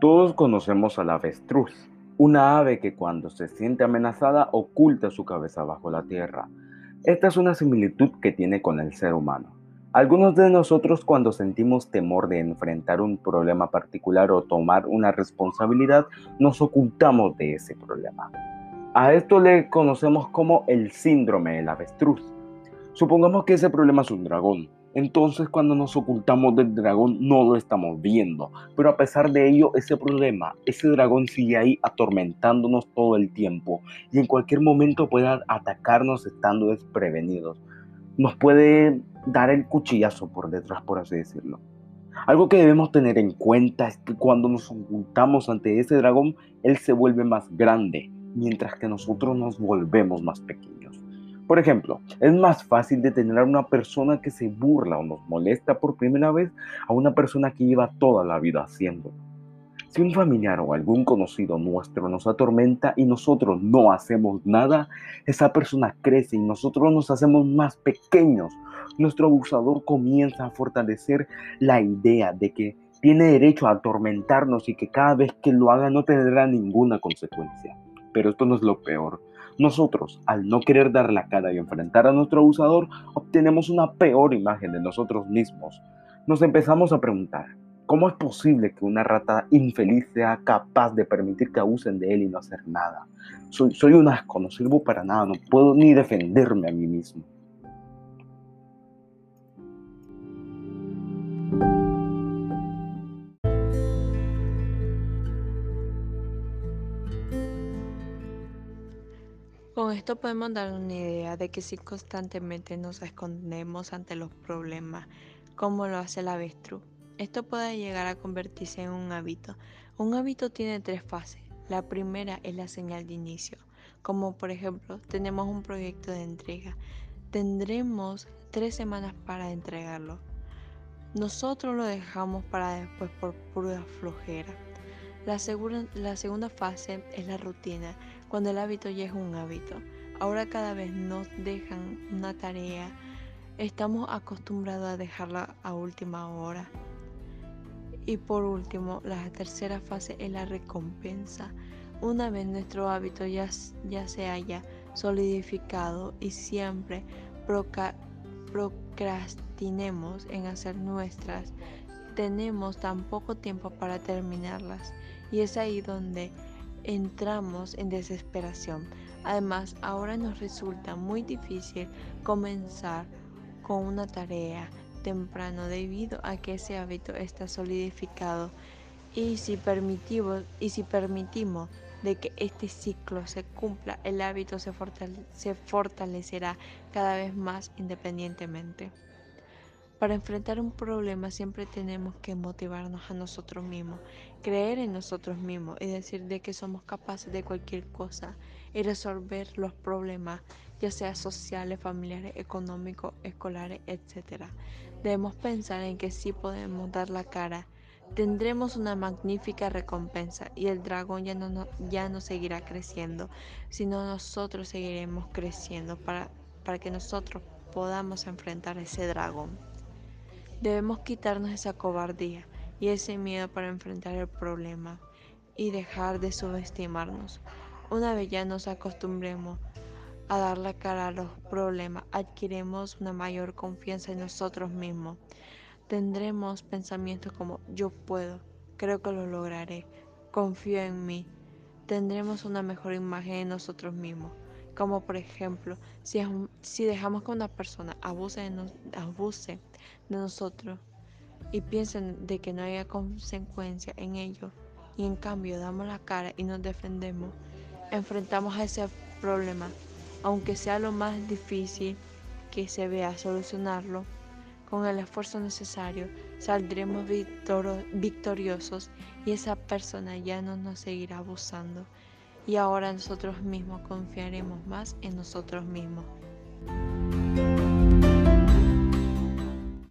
Todos conocemos al avestruz, una ave que cuando se siente amenazada oculta su cabeza bajo la tierra. Esta es una similitud que tiene con el ser humano. Algunos de nosotros cuando sentimos temor de enfrentar un problema particular o tomar una responsabilidad, nos ocultamos de ese problema. A esto le conocemos como el síndrome del avestruz. Supongamos que ese problema es un dragón. Entonces cuando nos ocultamos del dragón no lo estamos viendo. Pero a pesar de ello, ese problema, ese dragón sigue ahí atormentándonos todo el tiempo y en cualquier momento puede atacarnos estando desprevenidos. Nos puede dar el cuchillazo por detrás, por así decirlo. Algo que debemos tener en cuenta es que cuando nos ocultamos ante ese dragón, él se vuelve más grande, mientras que nosotros nos volvemos más pequeños. Por ejemplo, es más fácil detener a una persona que se burla o nos molesta por primera vez a una persona que lleva toda la vida haciéndolo. Si un familiar o algún conocido nuestro nos atormenta y nosotros no hacemos nada, esa persona crece y nosotros nos hacemos más pequeños. Nuestro abusador comienza a fortalecer la idea de que tiene derecho a atormentarnos y que cada vez que lo haga no tendrá ninguna consecuencia. Pero esto no es lo peor. Nosotros, al no querer dar la cara y enfrentar a nuestro abusador, obtenemos una peor imagen de nosotros mismos. Nos empezamos a preguntar, ¿cómo es posible que una rata infeliz sea capaz de permitir que abusen de él y no hacer nada? Soy, soy un asco, no sirvo para nada, no puedo ni defenderme a mí mismo. Con esto podemos dar una idea de que si constantemente nos escondemos ante los problemas, como lo hace el avestruz, esto puede llegar a convertirse en un hábito. Un hábito tiene tres fases. La primera es la señal de inicio, como por ejemplo tenemos un proyecto de entrega. Tendremos tres semanas para entregarlo. Nosotros lo dejamos para después por pura flojera. La, la segunda fase es la rutina, cuando el hábito ya es un hábito. Ahora cada vez nos dejan una tarea, estamos acostumbrados a dejarla a última hora. Y por último, la tercera fase es la recompensa. Una vez nuestro hábito ya, ya se haya solidificado y siempre procrastinemos en hacer nuestras, tenemos tan poco tiempo para terminarlas. Y es ahí donde entramos en desesperación. Además, ahora nos resulta muy difícil comenzar con una tarea temprano debido a que ese hábito está solidificado y si permitimos, y si permitimos de que este ciclo se cumpla, el hábito se, se fortalecerá cada vez más independientemente. Para enfrentar un problema siempre tenemos que motivarnos a nosotros mismos, creer en nosotros mismos y decir de que somos capaces de cualquier cosa y resolver los problemas, ya sea sociales, familiares, económicos, escolares, etc. Debemos pensar en que sí podemos dar la cara, tendremos una magnífica recompensa y el dragón ya no, ya no seguirá creciendo, sino nosotros seguiremos creciendo para, para que nosotros podamos enfrentar ese dragón. Debemos quitarnos esa cobardía y ese miedo para enfrentar el problema y dejar de subestimarnos. Una vez ya nos acostumbremos a dar la cara a los problemas, adquiriremos una mayor confianza en nosotros mismos. Tendremos pensamientos como yo puedo, creo que lo lograré, confío en mí. Tendremos una mejor imagen de nosotros mismos. Como por ejemplo, si, si dejamos que una persona abuse de, abuse de nosotros y piensen de que no haya consecuencia en ello y en cambio damos la cara y nos defendemos, enfrentamos a ese problema, aunque sea lo más difícil que se vea solucionarlo, con el esfuerzo necesario saldremos victoriosos y esa persona ya no nos seguirá abusando y ahora nosotros mismos confiaremos más en nosotros mismos.